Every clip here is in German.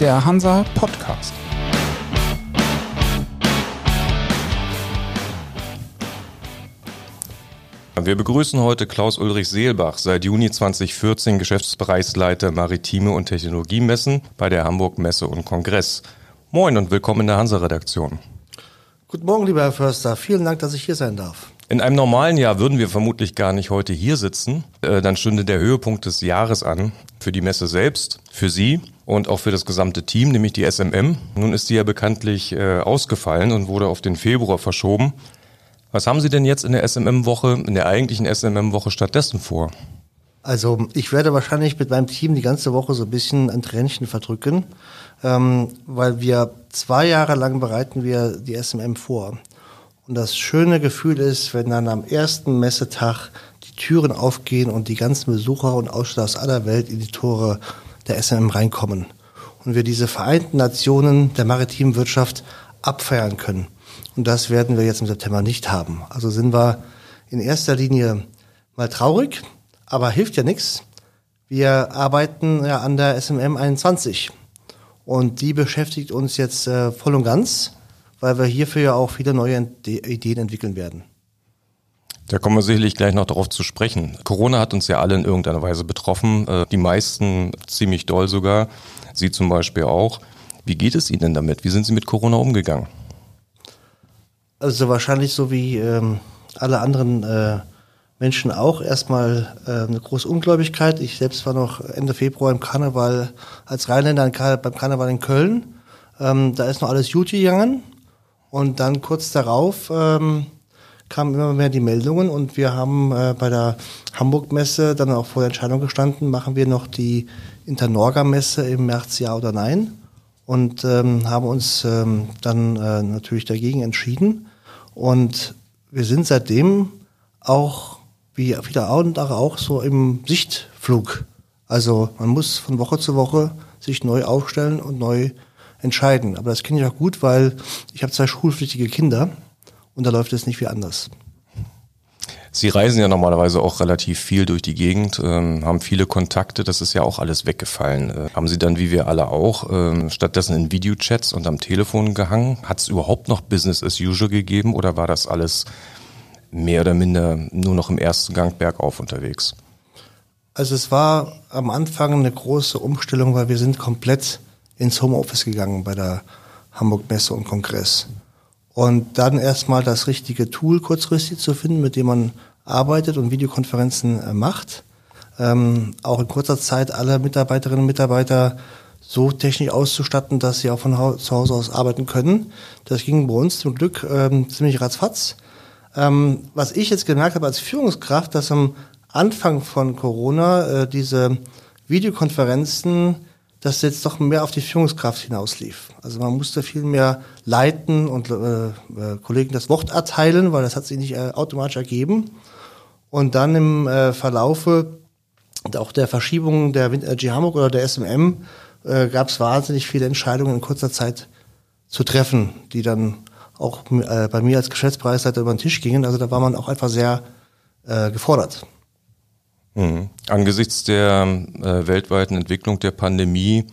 der Hansa Podcast. Wir begrüßen heute Klaus Ulrich Seelbach, seit Juni 2014 Geschäftsbereichsleiter Maritime und Technologiemessen bei der Hamburg Messe und Kongress. Moin und willkommen in der Hansa-Redaktion. Guten Morgen, lieber Herr Förster. Vielen Dank, dass ich hier sein darf. In einem normalen Jahr würden wir vermutlich gar nicht heute hier sitzen. Äh, dann stünde der Höhepunkt des Jahres an. Für die Messe selbst, für Sie und auch für das gesamte Team, nämlich die SMM. Nun ist die ja bekanntlich äh, ausgefallen und wurde auf den Februar verschoben. Was haben Sie denn jetzt in der SMM-Woche, in der eigentlichen SMM-Woche stattdessen vor? Also ich werde wahrscheinlich mit meinem Team die ganze Woche so ein bisschen ein Tränchen verdrücken, ähm, weil wir zwei Jahre lang bereiten wir die SMM vor. Und das schöne Gefühl ist, wenn dann am ersten Messetag die Türen aufgehen und die ganzen Besucher und Aussteller aus aller Welt in die Tore der SMM reinkommen. Und wir diese Vereinten Nationen der maritimen Wirtschaft abfeiern können. Und das werden wir jetzt im September nicht haben. Also sind wir in erster Linie mal traurig, aber hilft ja nichts. Wir arbeiten ja an der SMM 21 und die beschäftigt uns jetzt äh, voll und ganz, weil wir hierfür ja auch viele neue Ideen entwickeln werden. Da kommen wir sicherlich gleich noch darauf zu sprechen. Corona hat uns ja alle in irgendeiner Weise betroffen, äh, die meisten ziemlich doll sogar, Sie zum Beispiel auch. Wie geht es Ihnen denn damit? Wie sind Sie mit Corona umgegangen? Also wahrscheinlich so wie ähm, alle anderen äh, Menschen auch erstmal äh, eine große Ungläubigkeit. Ich selbst war noch Ende Februar im Karneval als Rheinländer beim Karneval in Köln. Ähm, da ist noch alles gut gegangen. Und dann kurz darauf ähm, kamen immer mehr die Meldungen und wir haben äh, bei der Hamburg-Messe dann auch vor der Entscheidung gestanden, machen wir noch die Internorga-Messe im März ja oder nein und ähm, haben uns ähm, dann äh, natürlich dagegen entschieden. Und wir sind seitdem auch, wie viele andere auch, so im Sichtflug. Also man muss von Woche zu Woche sich neu aufstellen und neu entscheiden. Aber das kenne ich auch gut, weil ich habe zwei schulpflichtige Kinder und da läuft es nicht wie anders. Sie reisen ja normalerweise auch relativ viel durch die Gegend, ähm, haben viele Kontakte, das ist ja auch alles weggefallen. Äh, haben Sie dann, wie wir alle auch, ähm, stattdessen in Videochats und am Telefon gehangen? Hat es überhaupt noch Business as usual gegeben oder war das alles mehr oder minder nur noch im ersten Gang bergauf unterwegs? Also es war am Anfang eine große Umstellung, weil wir sind komplett ins Homeoffice gegangen bei der Hamburg Messe und Kongress. Und dann erstmal das richtige Tool kurzfristig zu finden, mit dem man arbeitet und Videokonferenzen äh, macht. Ähm, auch in kurzer Zeit alle Mitarbeiterinnen und Mitarbeiter so technisch auszustatten, dass sie auch von Haus, zu Hause aus arbeiten können. Das ging bei uns zum Glück ähm, ziemlich ratzfatz. Ähm, was ich jetzt gemerkt habe als Führungskraft, dass am Anfang von Corona äh, diese Videokonferenzen dass jetzt doch mehr auf die Führungskraft hinauslief. Also man musste viel mehr leiten und äh, äh, Kollegen das Wort erteilen, weil das hat sich nicht äh, automatisch ergeben. Und dann im äh, Verlaufe auch der Verschiebung der Wind Energy Hamburg oder der SMM äh, gab es wahnsinnig viele Entscheidungen in kurzer Zeit zu treffen, die dann auch äh, bei mir als Geschäftspreisleiter über den Tisch gingen. Also da war man auch einfach sehr äh, gefordert. Mhm. Angesichts der äh, weltweiten Entwicklung der Pandemie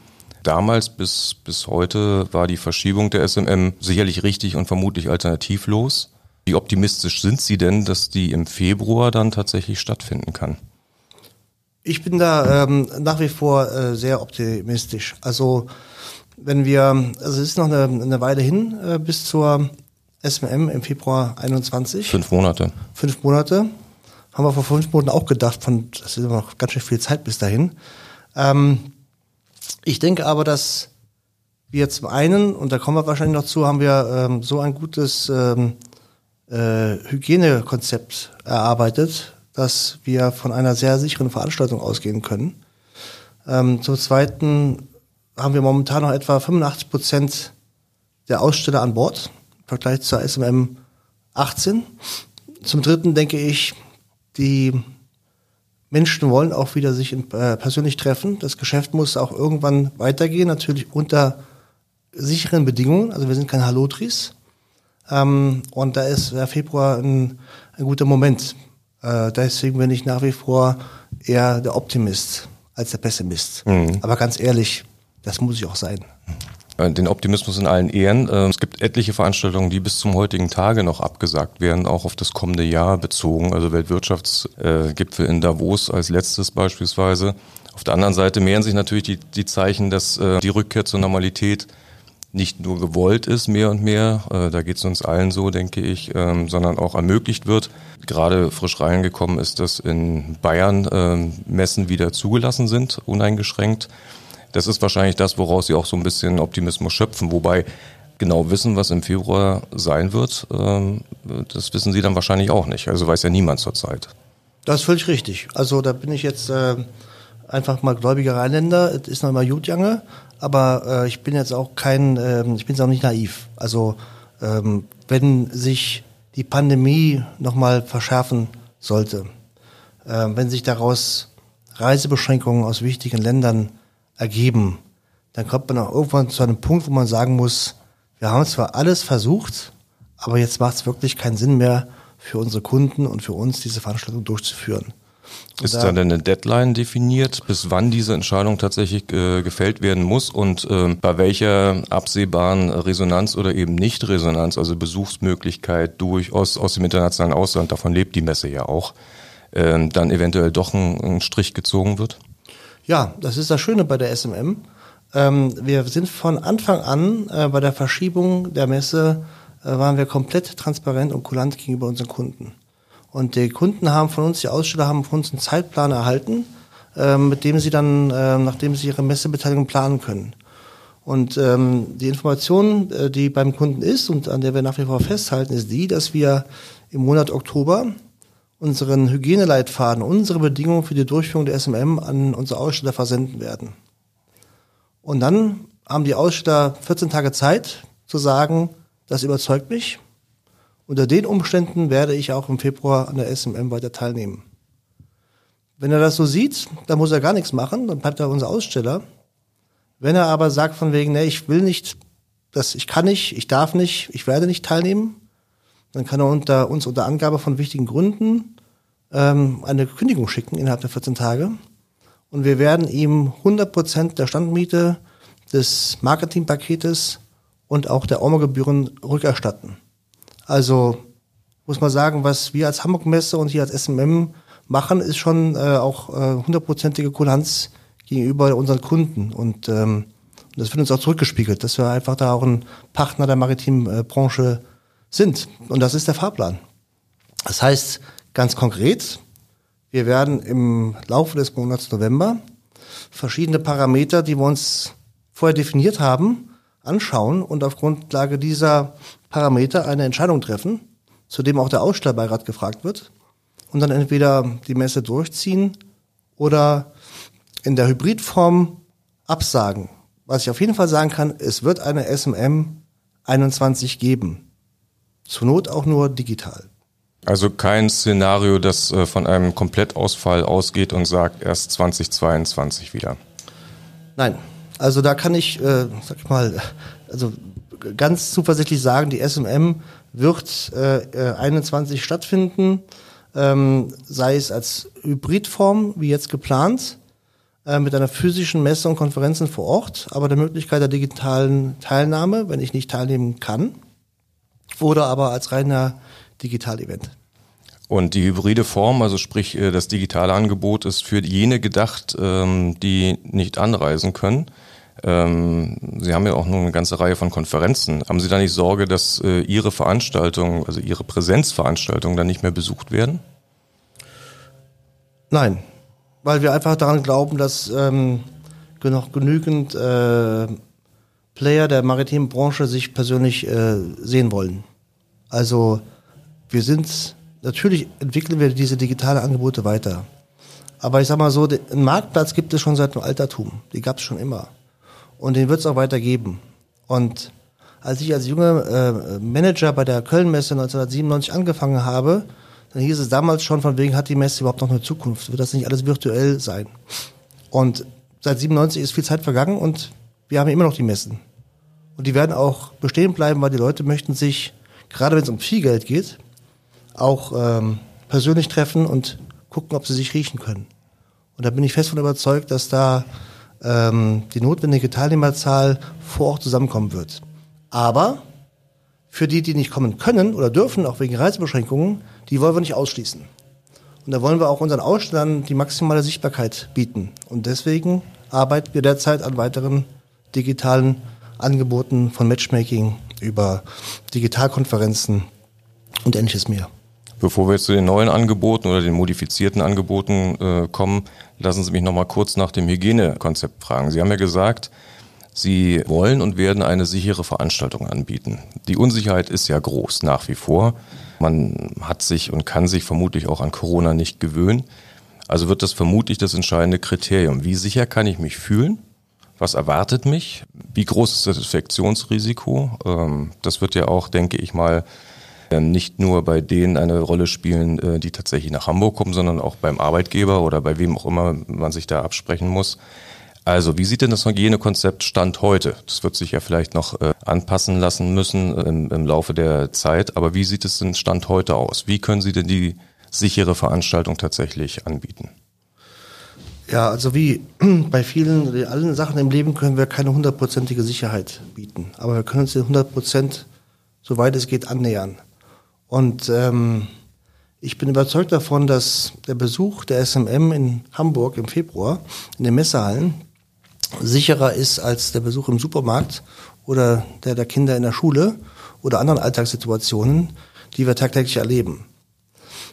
damals bis, bis heute war die Verschiebung der SMM sicherlich richtig und vermutlich alternativlos. Wie optimistisch sind Sie denn, dass die im Februar dann tatsächlich stattfinden kann? Ich bin da ähm, nach wie vor äh, sehr optimistisch. Also wenn wir, also es ist noch eine, eine Weile hin äh, bis zur SMM im Februar 21. Fünf Monate. Fünf Monate haben wir vor fünf Monaten auch gedacht, von, das ist immer noch ganz schön viel Zeit bis dahin. Ähm, ich denke aber, dass wir zum einen, und da kommen wir wahrscheinlich noch zu, haben wir ähm, so ein gutes ähm, äh, Hygienekonzept erarbeitet, dass wir von einer sehr sicheren Veranstaltung ausgehen können. Ähm, zum Zweiten haben wir momentan noch etwa 85 Prozent der Aussteller an Bord im Vergleich zur SMM 18. Zum Dritten denke ich, die Menschen wollen auch wieder sich äh, persönlich treffen. Das Geschäft muss auch irgendwann weitergehen, natürlich unter sicheren Bedingungen. Also wir sind kein Halotris. Ähm, und da ist der Februar ein, ein guter Moment. Äh, deswegen bin ich nach wie vor eher der Optimist als der Pessimist. Mhm. Aber ganz ehrlich, das muss ich auch sein. Äh, den Optimismus in allen Ehren. Äh, es gibt etliche Veranstaltungen, die bis zum heutigen Tage noch abgesagt werden, auch auf das kommende Jahr bezogen. Also Weltwirtschaftsgipfel in Davos als letztes beispielsweise. Auf der anderen Seite mehren sich natürlich die, die Zeichen, dass äh, die Rückkehr zur Normalität nicht nur gewollt ist, mehr und mehr, da geht es uns allen so, denke ich, ähm, sondern auch ermöglicht wird. Gerade frisch reingekommen ist, dass in Bayern ähm, Messen wieder zugelassen sind, uneingeschränkt. Das ist wahrscheinlich das, woraus sie auch so ein bisschen Optimismus schöpfen, wobei genau wissen, was im Februar sein wird, ähm, das wissen sie dann wahrscheinlich auch nicht. Also weiß ja niemand zurzeit. Das ist völlig richtig. Also da bin ich jetzt äh, einfach mal gläubiger Rheinländer. Es ist noch immer gut jange, aber äh, ich bin jetzt auch kein, äh, ich bin jetzt auch nicht naiv. Also ähm, wenn sich die Pandemie nochmal verschärfen sollte, äh, wenn sich daraus Reisebeschränkungen aus wichtigen Ländern ergeben, dann kommt man auch irgendwann zu einem Punkt, wo man sagen muss, wir haben zwar alles versucht, aber jetzt macht es wirklich keinen Sinn mehr für unsere Kunden und für uns, diese Veranstaltung durchzuführen. Und ist da denn eine Deadline definiert, bis wann diese Entscheidung tatsächlich äh, gefällt werden muss und äh, bei welcher absehbaren Resonanz oder eben nicht Resonanz, also Besuchsmöglichkeit durchaus aus dem internationalen Ausland, davon lebt die Messe ja auch, äh, dann eventuell doch ein, ein Strich gezogen wird? Ja, das ist das Schöne bei der SMM. Ähm, wir sind von Anfang an äh, bei der Verschiebung der Messe äh, waren wir komplett transparent und kulant gegenüber unseren Kunden. Und die Kunden haben von uns, die Aussteller haben von uns einen Zeitplan erhalten, äh, mit dem sie dann, äh, nachdem sie ihre Messebeteiligung planen können. Und ähm, die Information, äh, die beim Kunden ist und an der wir nach wie vor festhalten, ist die, dass wir im Monat Oktober unseren Hygieneleitfaden, unsere Bedingungen für die Durchführung der SMM an unsere Aussteller versenden werden. Und dann haben die Aussteller 14 Tage Zeit zu sagen, das überzeugt mich. Unter den Umständen werde ich auch im Februar an der SMM weiter teilnehmen. Wenn er das so sieht, dann muss er gar nichts machen, dann bleibt er unser Aussteller. Wenn er aber sagt von wegen, nee, ich will nicht, das, ich kann nicht, ich darf nicht, ich werde nicht teilnehmen, dann kann er unter, uns unter Angabe von wichtigen Gründen ähm, eine Kündigung schicken innerhalb der 14 Tage. Und wir werden ihm 100 der Standmiete, des Marketingpaketes und auch der Ormo-Gebühren rückerstatten. Also muss man sagen, was wir als Hamburg-Messe und hier als SMM machen, ist schon äh, auch äh, hundertprozentige Kulanz gegenüber unseren Kunden. Und ähm, das wird uns auch zurückgespiegelt, dass wir einfach da auch ein Partner der maritimen äh, Branche sind. Und das ist der Fahrplan. Das heißt, Ganz konkret, wir werden im Laufe des Monats November verschiedene Parameter, die wir uns vorher definiert haben, anschauen und auf Grundlage dieser Parameter eine Entscheidung treffen, zu dem auch der Ausstellerbeirat gefragt wird und dann entweder die Messe durchziehen oder in der Hybridform absagen. Was ich auf jeden Fall sagen kann, es wird eine SMM 21 geben. Zur Not auch nur digital. Also kein Szenario, das äh, von einem Komplettausfall ausgeht und sagt erst 2022 wieder. Nein, also da kann ich, äh, sag ich mal, also ganz zuversichtlich sagen, die SMM wird äh, 21 stattfinden, ähm, sei es als Hybridform, wie jetzt geplant, äh, mit einer physischen Messe und Konferenzen vor Ort, aber der Möglichkeit der digitalen Teilnahme, wenn ich nicht teilnehmen kann, oder aber als reiner Digital-Event. Und die hybride Form, also sprich äh, das digitale Angebot, ist für jene gedacht, ähm, die nicht anreisen können. Ähm, Sie haben ja auch nur eine ganze Reihe von Konferenzen. Haben Sie da nicht Sorge, dass äh, Ihre Veranstaltungen, also Ihre Präsenzveranstaltungen dann nicht mehr besucht werden? Nein, weil wir einfach daran glauben, dass ähm, noch genügend äh, Player der maritimen Branche sich persönlich äh, sehen wollen. Also wir sind, natürlich entwickeln wir diese digitalen Angebote weiter. Aber ich sag mal so, einen Marktplatz gibt es schon seit dem Altertum. Die gab es schon immer. Und den wird es auch weiter geben. Und als ich als junger äh, Manager bei der Kölnmesse 1997 angefangen habe, dann hieß es damals schon, von wegen hat die Messe überhaupt noch eine Zukunft? Wird das nicht alles virtuell sein? Und seit 97 ist viel Zeit vergangen und wir haben immer noch die Messen. Und die werden auch bestehen bleiben, weil die Leute möchten sich, gerade wenn es um viel Geld geht, auch ähm, persönlich treffen und gucken, ob sie sich riechen können. Und da bin ich fest von überzeugt, dass da ähm, die notwendige Teilnehmerzahl vor Ort zusammenkommen wird. Aber für die, die nicht kommen können oder dürfen, auch wegen Reisebeschränkungen, die wollen wir nicht ausschließen. Und da wollen wir auch unseren Ausstellern die maximale Sichtbarkeit bieten. Und deswegen arbeiten wir derzeit an weiteren digitalen Angeboten von Matchmaking über Digitalkonferenzen und ähnliches mehr. Bevor wir jetzt zu den neuen Angeboten oder den modifizierten Angeboten äh, kommen, lassen Sie mich noch mal kurz nach dem Hygienekonzept fragen. Sie haben ja gesagt, Sie wollen und werden eine sichere Veranstaltung anbieten. Die Unsicherheit ist ja groß nach wie vor. Man hat sich und kann sich vermutlich auch an Corona nicht gewöhnen. Also wird das vermutlich das entscheidende Kriterium. Wie sicher kann ich mich fühlen? Was erwartet mich? Wie groß ist das Infektionsrisiko? Ähm, das wird ja auch, denke ich mal, nicht nur bei denen eine Rolle spielen, äh, die tatsächlich nach Hamburg kommen, sondern auch beim Arbeitgeber oder bei wem auch immer man sich da absprechen muss. Also, wie sieht denn das Hygienekonzept Stand heute? Das wird sich ja vielleicht noch äh, anpassen lassen müssen im, im Laufe der Zeit, aber wie sieht es denn Stand heute aus? Wie können Sie denn die sichere Veranstaltung tatsächlich anbieten? Ja, also wie bei vielen, allen Sachen im Leben können wir keine hundertprozentige Sicherheit bieten, aber wir können uns den 100 Prozent, soweit es geht, annähern. Und ähm, ich bin überzeugt davon, dass der Besuch der SMM in Hamburg im Februar in den Messehallen sicherer ist als der Besuch im Supermarkt oder der der Kinder in der Schule oder anderen Alltagssituationen, die wir tagtäglich erleben.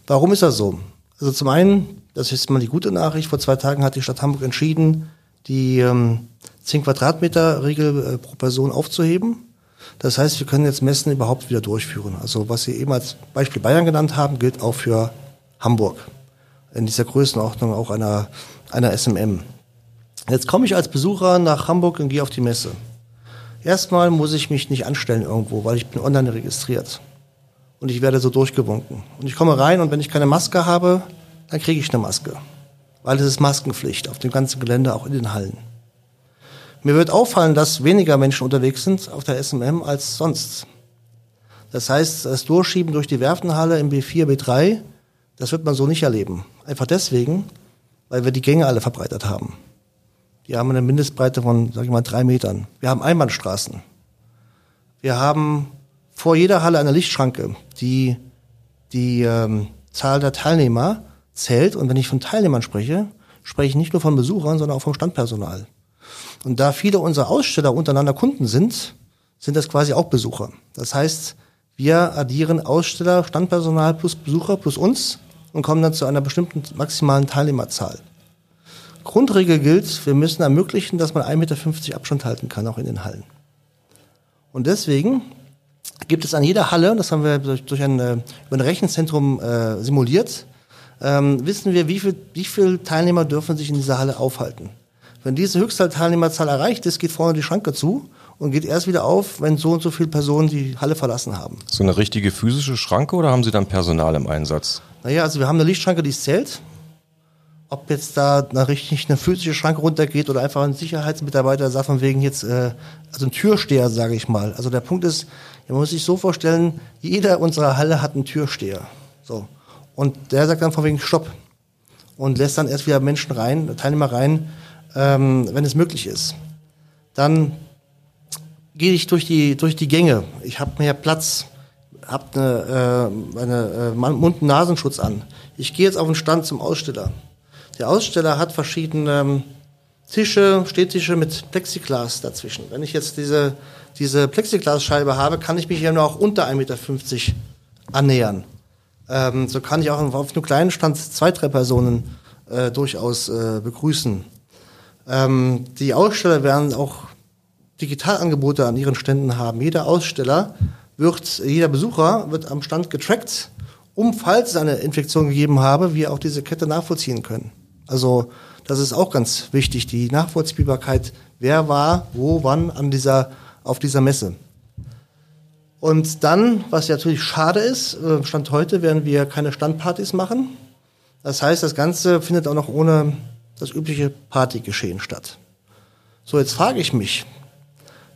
Warum ist das so? Also zum einen, das ist mal die gute Nachricht, vor zwei Tagen hat die Stadt Hamburg entschieden, die ähm, 10 Quadratmeter Regel äh, pro Person aufzuheben. Das heißt, wir können jetzt Messen überhaupt wieder durchführen. Also was Sie eben als Beispiel Bayern genannt haben, gilt auch für Hamburg. In dieser Größenordnung auch einer, einer SMM. Jetzt komme ich als Besucher nach Hamburg und gehe auf die Messe. Erstmal muss ich mich nicht anstellen irgendwo, weil ich bin online registriert. Und ich werde so durchgewunken. Und ich komme rein und wenn ich keine Maske habe, dann kriege ich eine Maske. Weil es ist Maskenpflicht auf dem ganzen Gelände, auch in den Hallen. Mir wird auffallen, dass weniger Menschen unterwegs sind auf der SMM als sonst. Das heißt, das Durchschieben durch die Werftenhalle im B4, B3, das wird man so nicht erleben. Einfach deswegen, weil wir die Gänge alle verbreitert haben. Die haben eine Mindestbreite von, sag ich mal, drei Metern. Wir haben Einbahnstraßen. Wir haben vor jeder Halle eine Lichtschranke, die die ähm, Zahl der Teilnehmer zählt. Und wenn ich von Teilnehmern spreche, spreche ich nicht nur von Besuchern, sondern auch vom Standpersonal. Und da viele unserer Aussteller untereinander Kunden sind, sind das quasi auch Besucher. Das heißt, wir addieren Aussteller, Standpersonal plus Besucher plus uns und kommen dann zu einer bestimmten maximalen Teilnehmerzahl. Grundregel gilt, wir müssen ermöglichen, dass man 1,50 Meter Abstand halten kann, auch in den Hallen. Und deswegen gibt es an jeder Halle, das haben wir durch, durch ein, äh, über ein Rechenzentrum äh, simuliert, ähm, wissen wir, wie viel, wie viel Teilnehmer dürfen sich in dieser Halle aufhalten. Wenn diese Höchstteilnehmerzahl erreicht ist, geht vorne die Schranke zu und geht erst wieder auf, wenn so und so viele Personen die Halle verlassen haben. So eine richtige physische Schranke oder haben Sie dann Personal im Einsatz? Naja, also wir haben eine Lichtschranke, die zählt ob jetzt da eine richtig eine physische Schranke runtergeht oder einfach ein Sicherheitsmitarbeiter sagt von wegen jetzt, äh, also ein Türsteher, sage ich mal. Also der Punkt ist, man muss sich so vorstellen, jeder unserer Halle hat einen Türsteher. So. Und der sagt dann von wegen Stopp. Und lässt dann erst wieder Menschen rein, Teilnehmer rein, ähm, wenn es möglich ist. Dann gehe ich durch die, durch die Gänge. Ich habe mehr Platz, habe eine, äh, eine äh, Mund-Nasenschutz an. Ich gehe jetzt auf den Stand zum Aussteller. Der Aussteller hat verschiedene ähm, Tische, Stehtische mit Plexiglas dazwischen. Wenn ich jetzt diese, diese Plexiglasscheibe habe, kann ich mich ja nur auch unter 1,50 Meter annähern. Ähm, so kann ich auch auf einem kleinen Stand zwei, drei Personen äh, durchaus äh, begrüßen. Ähm, die Aussteller werden auch Digitalangebote an ihren Ständen haben. Jeder Aussteller wird, jeder Besucher wird am Stand getrackt, um, falls es eine Infektion gegeben habe, wir auch diese Kette nachvollziehen können. Also das ist auch ganz wichtig, die Nachvollziehbarkeit, wer war, wo, wann an dieser, auf dieser Messe. Und dann, was natürlich schade ist, äh, Stand heute werden wir keine Standpartys machen. Das heißt, das Ganze findet auch noch ohne das übliche Partygeschehen statt. So, jetzt frage ich mich,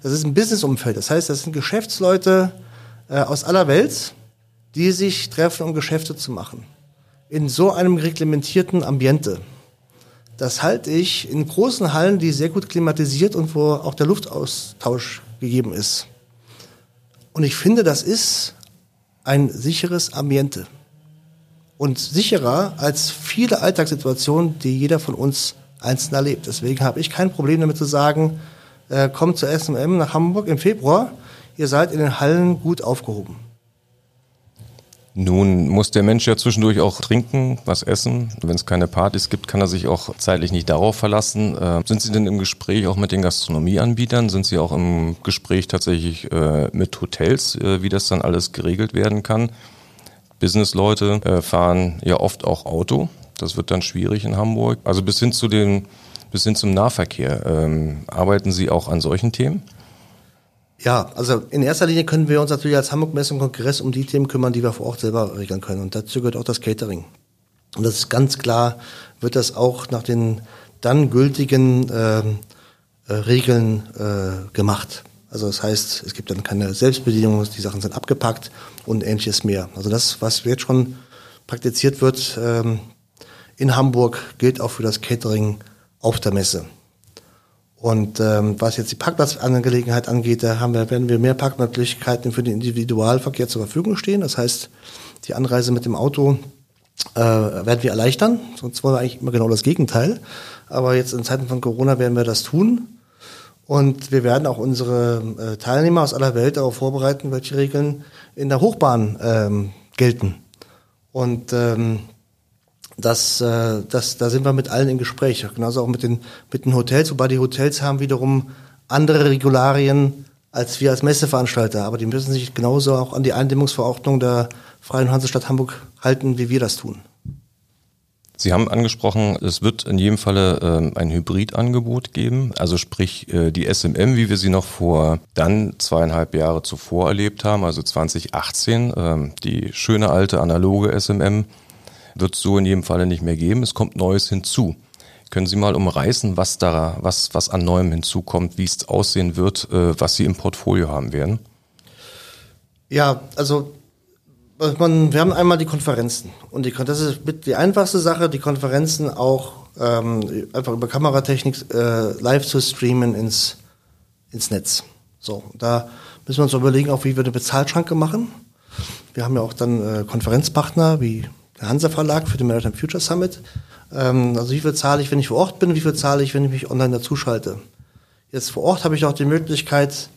das ist ein Businessumfeld, das heißt, das sind Geschäftsleute äh, aus aller Welt, die sich treffen, um Geschäfte zu machen. In so einem reglementierten Ambiente Das halte ich in großen Hallen, die sehr gut klimatisiert und wo auch der Luftaustausch gegeben ist. Und ich finde, das ist ein sicheres Ambiente. Und sicherer als viele Alltagssituationen, die jeder von uns einzeln erlebt. Deswegen habe ich kein Problem damit zu sagen, äh, kommt zur SMM nach Hamburg im Februar, ihr seid in den Hallen gut aufgehoben. Nun muss der Mensch ja zwischendurch auch trinken, was essen. Wenn es keine Partys gibt, kann er sich auch zeitlich nicht darauf verlassen. Äh, sind Sie denn im Gespräch auch mit den Gastronomieanbietern? Sind Sie auch im Gespräch tatsächlich äh, mit Hotels, äh, wie das dann alles geregelt werden kann? Businessleute äh, fahren ja oft auch Auto. Das wird dann schwierig in Hamburg. Also bis hin zu den, bis hin zum Nahverkehr. Ähm, arbeiten Sie auch an solchen Themen? Ja, also in erster Linie können wir uns natürlich als Hamburg Messe und Kongress um die Themen kümmern, die wir vor Ort selber regeln können. Und dazu gehört auch das Catering. Und das ist ganz klar, wird das auch nach den dann gültigen äh, äh, Regeln äh, gemacht. Also das heißt, es gibt dann keine Selbstbedienung, die Sachen sind abgepackt und ähnliches mehr. Also das, was jetzt schon praktiziert wird ähm, in Hamburg, gilt auch für das Catering auf der Messe. Und ähm, was jetzt die Parkplatzangelegenheit angeht, da haben wir, werden wir mehr Parkmöglichkeiten für den Individualverkehr zur Verfügung stehen. Das heißt, die Anreise mit dem Auto äh, werden wir erleichtern. Sonst wollen wir eigentlich immer genau das Gegenteil. Aber jetzt in Zeiten von Corona werden wir das tun. Und wir werden auch unsere äh, Teilnehmer aus aller Welt darauf vorbereiten, welche Regeln in der Hochbahn ähm, gelten. Und ähm, das, äh, das, da sind wir mit allen im Gespräch. Genauso auch mit den, mit den Hotels, wobei die Hotels haben wiederum andere Regularien als wir als Messeveranstalter. Aber die müssen sich genauso auch an die Eindämmungsverordnung der Freien Hansestadt Hamburg halten, wie wir das tun. Sie haben angesprochen, es wird in jedem Falle ähm, ein Hybridangebot geben, also sprich äh, die SMM, wie wir sie noch vor dann zweieinhalb Jahre zuvor erlebt haben, also 2018, ähm, die schöne alte analoge SMM wird es so in jedem Falle nicht mehr geben. Es kommt Neues hinzu. Können Sie mal umreißen, was da, was, was an Neuem hinzukommt, wie es aussehen wird, äh, was Sie im Portfolio haben werden? Ja, also man, wir haben einmal die Konferenzen und die, das ist mit die einfachste Sache, die Konferenzen auch ähm, einfach über Kameratechnik äh, live zu streamen ins, ins Netz. So, da müssen wir uns überlegen, auch wie wir eine Bezahlschranke machen. Wir haben ja auch dann äh, Konferenzpartner wie der Hansa Verlag für den Maritime Future Summit. Ähm, also wie viel zahle ich, wenn ich vor Ort bin, wie viel zahle ich, wenn ich mich online dazuschalte. Jetzt vor Ort habe ich auch die Möglichkeit,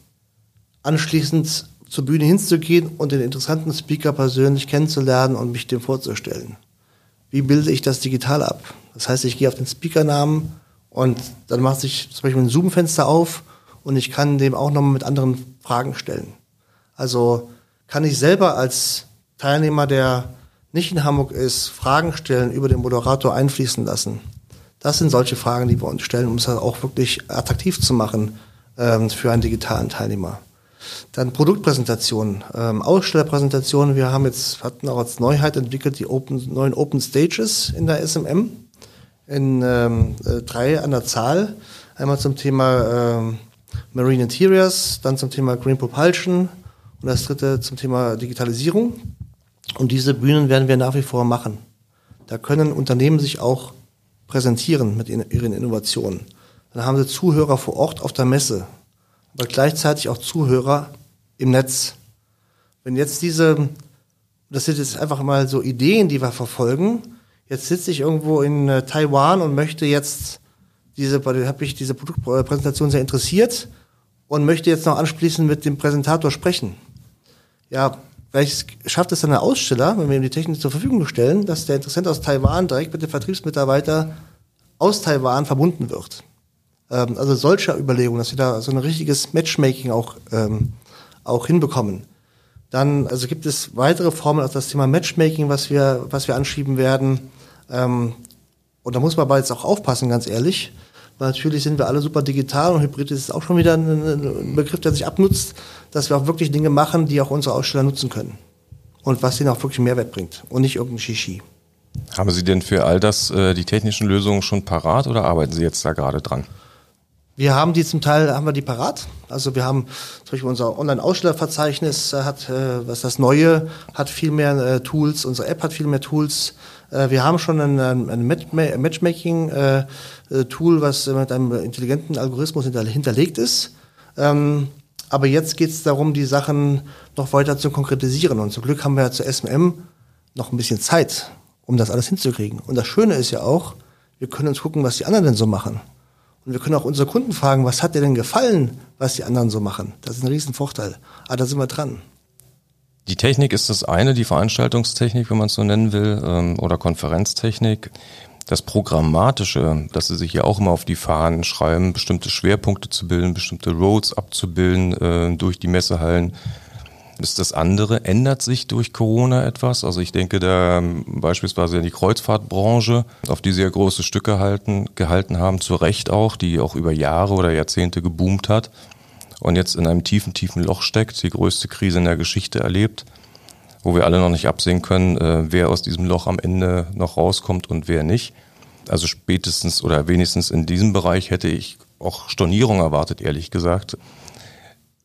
anschließend zur Bühne hinzugehen und den interessanten Speaker persönlich kennenzulernen und mich dem vorzustellen. Wie bilde ich das digital ab? Das heißt, ich gehe auf den Speakernamen und dann macht sich zum Beispiel ein Zoom-Fenster auf und ich kann dem auch nochmal mit anderen Fragen stellen. Also kann ich selber als Teilnehmer der nicht in Hamburg ist, Fragen stellen, über den Moderator einfließen lassen. Das sind solche Fragen, die wir uns stellen, um es halt auch wirklich attraktiv zu machen ähm, für einen digitalen Teilnehmer. Dann Produktpräsentationen, ähm, Ausstellerpräsentationen. Wir haben jetzt, hatten auch als Neuheit entwickelt die Open, neuen Open Stages in der SMM in ähm, äh, drei an der Zahl. Einmal zum Thema ähm, Marine Interiors, dann zum Thema Green Propulsion und das dritte zum Thema Digitalisierung. Und diese Bühnen werden wir nach wie vor machen. Da können Unternehmen sich auch präsentieren mit ihren Innovationen. Dann haben sie Zuhörer vor Ort auf der Messe, aber gleichzeitig auch Zuhörer im Netz. Wenn jetzt diese, das sind jetzt einfach mal so Ideen, die wir verfolgen. Jetzt sitze ich irgendwo in äh, Taiwan und möchte jetzt diese, habe ich diese Produktpräsentation sehr interessiert und möchte jetzt noch anschließend mit dem Präsentator sprechen. Ja, Vielleicht schafft es dann der Aussteller, wenn wir ihm die Technik zur Verfügung stellen, dass der Interessent aus Taiwan direkt mit dem Vertriebsmitarbeiter aus Taiwan verbunden wird. Ähm, also solcher Überlegungen, dass wir da so ein richtiges Matchmaking auch, ähm, auch hinbekommen. Dann also gibt es weitere Formen als das Thema Matchmaking, was wir, was wir anschieben werden. Ähm, und da muss man aber jetzt auch aufpassen, ganz ehrlich. Weil natürlich sind wir alle super digital und Hybrid ist auch schon wieder ein, ein Begriff, der sich abnutzt dass wir auch wirklich Dinge machen, die auch unsere Aussteller nutzen können. Und was ihnen auch wirklich Mehrwert bringt und nicht irgendein Shishi. Haben Sie denn für all das äh, die technischen Lösungen schon parat oder arbeiten Sie jetzt da gerade dran? Wir haben die zum Teil, haben wir die parat. Also wir haben zum Beispiel unser Online-Ausstellerverzeichnis äh, hat, äh, was das Neue, hat viel mehr äh, Tools, unsere App hat viel mehr Tools. Äh, wir haben schon ein, ein Matchmaking-Tool, äh, was mit einem intelligenten Algorithmus hinterlegt ist. Ähm, aber jetzt geht es darum, die Sachen noch weiter zu konkretisieren. Und zum Glück haben wir ja zu SMM noch ein bisschen Zeit, um das alles hinzukriegen. Und das Schöne ist ja auch, wir können uns gucken, was die anderen denn so machen. Und wir können auch unsere Kunden fragen, was hat dir denn gefallen, was die anderen so machen. Das ist ein Riesenvorteil. Aber da sind wir dran. Die Technik ist das eine, die Veranstaltungstechnik, wenn man es so nennen will, ähm, oder Konferenztechnik. Das Programmatische, dass sie sich ja auch immer auf die Fahnen schreiben, bestimmte Schwerpunkte zu bilden, bestimmte Roads abzubilden äh, durch die Messehallen, ist das andere. Ändert sich durch Corona etwas? Also ich denke da ähm, beispielsweise in die Kreuzfahrtbranche, auf die sie ja große Stücke halten, gehalten haben, zu Recht auch, die auch über Jahre oder Jahrzehnte geboomt hat und jetzt in einem tiefen, tiefen Loch steckt, die größte Krise in der Geschichte erlebt, wo wir alle noch nicht absehen können, äh, wer aus diesem Loch am Ende noch rauskommt und wer nicht. Also spätestens oder wenigstens in diesem Bereich hätte ich auch Stornierung erwartet, ehrlich gesagt.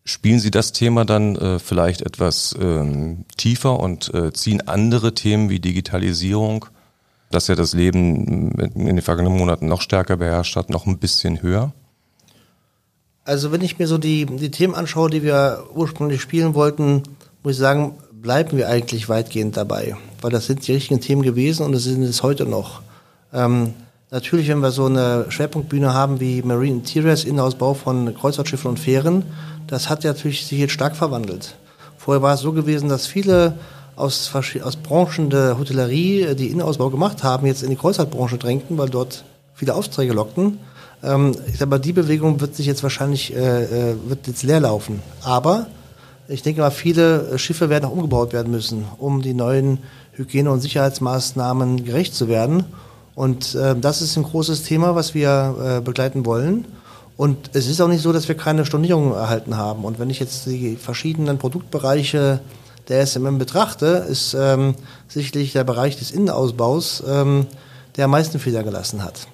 Spielen Sie das Thema dann äh, vielleicht etwas ähm, tiefer und äh, ziehen andere Themen wie Digitalisierung, das ja das Leben in den vergangenen Monaten noch stärker beherrscht hat, noch ein bisschen höher? Also wenn ich mir so die, die Themen anschaue, die wir ursprünglich spielen wollten, muss ich sagen, bleiben wir eigentlich weitgehend dabei. Weil das sind die richtigen Themen gewesen und das sind es heute noch. Ähm, natürlich, wenn wir so eine Schwerpunktbühne haben wie Marine Interiors, Innenausbau von Kreuzfahrtschiffen und Fähren, das hat natürlich sich jetzt stark verwandelt. Vorher war es so gewesen, dass viele aus, aus Branchen der Hotellerie, äh, die Innenausbau gemacht haben, jetzt in die Kreuzfahrtbranche drängten, weil dort viele Aufträge lockten. Ähm, ich sag mal, die Bewegung wird sich jetzt wahrscheinlich, äh, äh, wird jetzt leer laufen. Aber ich denke mal, viele Schiffe werden auch umgebaut werden müssen, um die neuen Hygiene- und Sicherheitsmaßnahmen gerecht zu werden. Und äh, das ist ein großes Thema, was wir äh, begleiten wollen. Und es ist auch nicht so, dass wir keine Stornierungen erhalten haben. Und wenn ich jetzt die verschiedenen Produktbereiche der SMM betrachte, ist ähm, sicherlich der Bereich des Innenausbaus, ähm, der am meisten Fehler gelassen hat.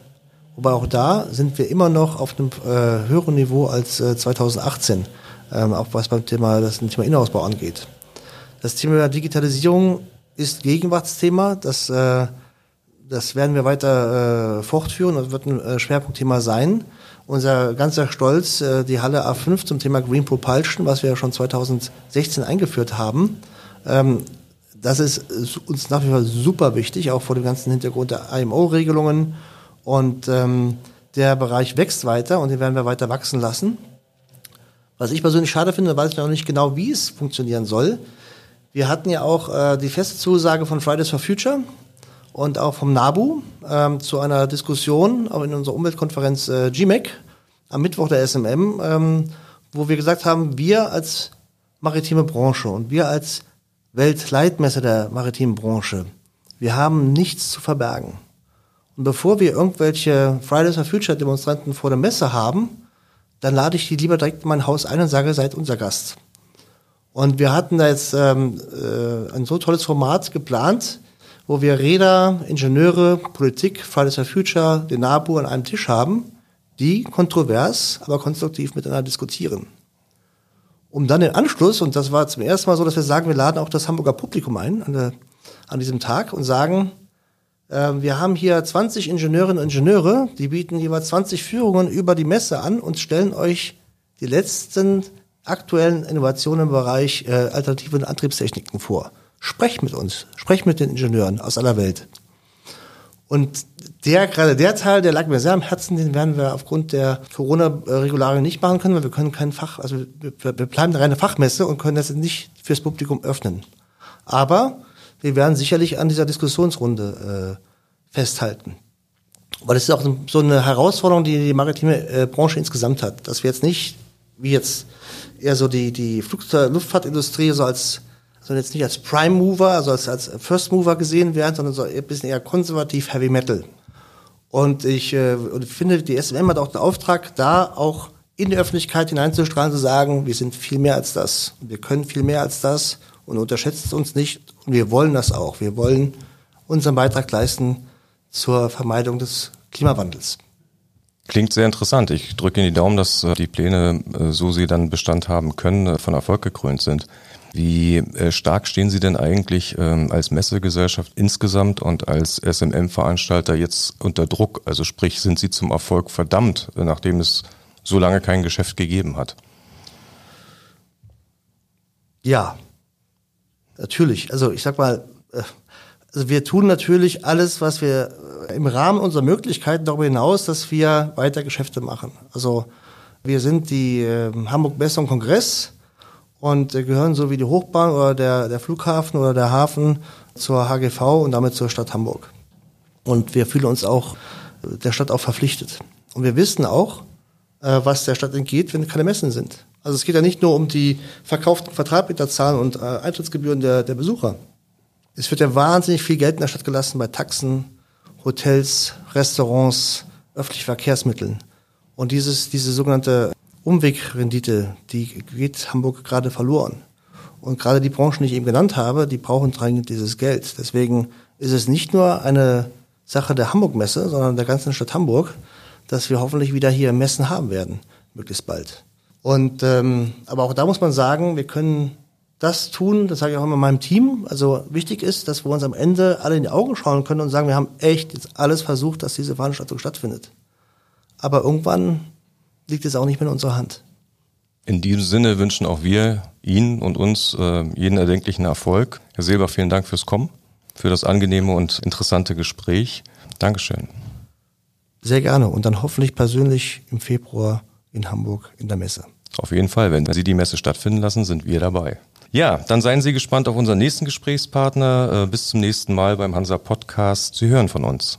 Wobei auch da sind wir immer noch auf einem äh, höheren Niveau als äh, 2018, ähm, auch was beim Thema, das Thema Innenausbau angeht. Das Thema Digitalisierung ist Gegenwartsthema. Das, äh, das werden wir weiter äh, fortführen und wird ein äh, Schwerpunktthema sein unser ganzer Stolz, äh, die Halle A5 zum Thema Green Propulsion, was wir ja schon 2016 eingeführt haben. Ähm, das ist uns nach wie vor super wichtig, auch vor dem ganzen Hintergrund der IMO-Regelungen. Und ähm, der Bereich wächst weiter und den werden wir weiter wachsen lassen. Was ich persönlich schade finde, weiß ich noch nicht genau, wie es funktionieren soll. Wir hatten ja auch äh, die feste Zusage von Fridays for Future, und auch vom NABU ähm, zu einer Diskussion auch in unserer Umweltkonferenz äh, GMEC am Mittwoch der SMM, ähm, wo wir gesagt haben, wir als maritime Branche und wir als Weltleitmesser der maritimen Branche, wir haben nichts zu verbergen. Und bevor wir irgendwelche Fridays for Future Demonstranten vor der Messe haben, dann lade ich die lieber direkt in mein Haus ein und sage, seid unser Gast. Und wir hatten da jetzt ähm, äh, ein so tolles Format geplant, wo wir Räder, Ingenieure, Politik, Fridays for Future, den NABU an einem Tisch haben, die kontrovers, aber konstruktiv miteinander diskutieren. Um dann den Anschluss, und das war zum ersten Mal so, dass wir sagen, wir laden auch das Hamburger Publikum ein an, der, an diesem Tag und sagen, äh, wir haben hier 20 Ingenieurinnen und Ingenieure, die bieten jeweils 20 Führungen über die Messe an und stellen euch die letzten aktuellen Innovationen im Bereich äh, alternativen Antriebstechniken vor. Sprecht mit uns, sprecht mit den Ingenieuren aus aller Welt. Und der, gerade der Teil, der lag mir sehr am Herzen, den werden wir aufgrund der Corona-Regularien nicht machen können, weil wir können kein Fach, also wir, wir bleiben eine reine Fachmesse und können das nicht fürs Publikum öffnen. Aber wir werden sicherlich an dieser Diskussionsrunde äh, festhalten. Weil es ist auch so eine Herausforderung, die die maritime äh, Branche insgesamt hat, dass wir jetzt nicht, wie jetzt eher so die, die Flugzeug Luftfahrtindustrie so als sollen jetzt nicht als Prime Mover, also als, als First Mover gesehen werden, sondern so ein bisschen eher konservativ Heavy Metal. Und ich äh, finde, die SMM hat auch den Auftrag, da auch in die Öffentlichkeit hineinzustrahlen, zu sagen, wir sind viel mehr als das. Wir können viel mehr als das und unterschätzt uns nicht. Und wir wollen das auch. Wir wollen unseren Beitrag leisten zur Vermeidung des Klimawandels. Klingt sehr interessant. Ich drücke Ihnen die Daumen, dass die Pläne, äh, so sie dann Bestand haben können, äh, von Erfolg gekrönt sind. Wie äh, stark stehen Sie denn eigentlich ähm, als Messegesellschaft insgesamt und als SMM-Veranstalter jetzt unter Druck? Also sprich, sind Sie zum Erfolg verdammt, nachdem es so lange kein Geschäft gegeben hat? Ja, natürlich. Also ich sag mal, äh, also wir tun natürlich alles, was wir äh, im Rahmen unserer Möglichkeiten darüber hinaus, dass wir weiter Geschäfte machen. Also wir sind die äh, Hamburg Messe und Kongress und äh, gehören so wie die Hochbahn oder der, der Flughafen oder der Hafen zur HGV und damit zur Stadt Hamburg. Und wir fühlen uns auch äh, der Stadt auch verpflichtet. Und wir wissen auch, äh, was der Stadt entgeht, wenn keine Messen sind. Also es geht ja nicht nur um die verkauften Quadratmeterzahlen und äh, Eintrittsgebühren der, der Besucher. Es wird ja wahnsinnig viel Geld in der Stadt gelassen bei Taxen, Hotels, Restaurants, öffentlichen Verkehrsmitteln. Und dieses, diese sogenannte Umwegrendite, die geht Hamburg gerade verloren. Und gerade die Branchen, die ich eben genannt habe, die brauchen dringend dieses Geld. Deswegen ist es nicht nur eine Sache der Hamburg-Messe, sondern der ganzen Stadt Hamburg, dass wir hoffentlich wieder hier Messen haben werden, möglichst bald. Und ähm, aber auch da muss man sagen, wir können das tun, das sage ich auch immer meinem Team. Also wichtig ist, dass wir uns am Ende alle in die Augen schauen können und sagen, wir haben echt jetzt alles versucht, dass diese Veranstaltung stattfindet. Aber irgendwann liegt es auch nicht mehr in unserer Hand. In diesem Sinne wünschen auch wir Ihnen und uns äh, jeden erdenklichen Erfolg. Herr Silber, vielen Dank fürs Kommen, für das angenehme und interessante Gespräch. Dankeschön. Sehr gerne und dann hoffentlich persönlich im Februar in Hamburg in der Messe. Auf jeden Fall, wenn Sie die Messe stattfinden lassen, sind wir dabei. Ja, dann seien Sie gespannt auf unseren nächsten Gesprächspartner. Äh, bis zum nächsten Mal beim Hansa Podcast. Sie hören von uns.